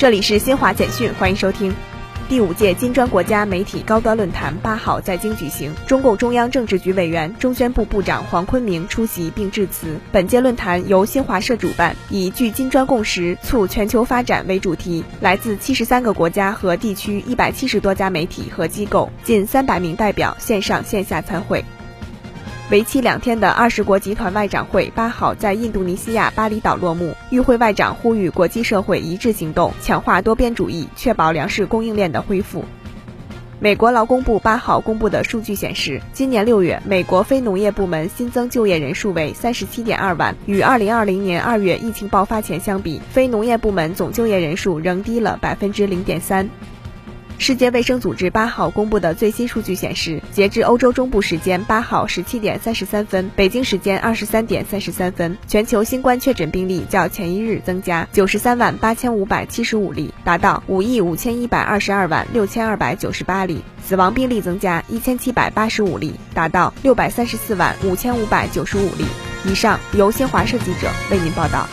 这里是新华简讯，欢迎收听。第五届金砖国家媒体高端论坛八号在京举行，中共中央政治局委员、中宣部部长黄坤明出席并致辞。本届论坛由新华社主办，以“聚金砖共识，促全球发展”为主题，来自七十三个国家和地区一百七十多家媒体和机构，近三百名代表线上线下参会。为期两天的二十国集团外长会八号在印度尼西亚巴厘岛落幕。与会外长呼吁国际社会一致行动，强化多边主义，确保粮食供应链的恢复。美国劳工部八号公布的数据显示，今年六月，美国非农业部门新增就业人数为三十七点二万，与二零二零年二月疫情爆发前相比，非农业部门总就业人数仍低了百分之零点三。世界卫生组织八号公布的最新数据显示，截至欧洲中部时间八号十七点三十三分，北京时间二十三点三十三分，全球新冠确诊病例较前一日增加九十三万八千五百七十五例，达到五亿五千一百二十二万六千二百九十八例；死亡病例增加一千七百八十五例，达到六百三十四万五千五百九十五例。以上由新华社记者为您报道。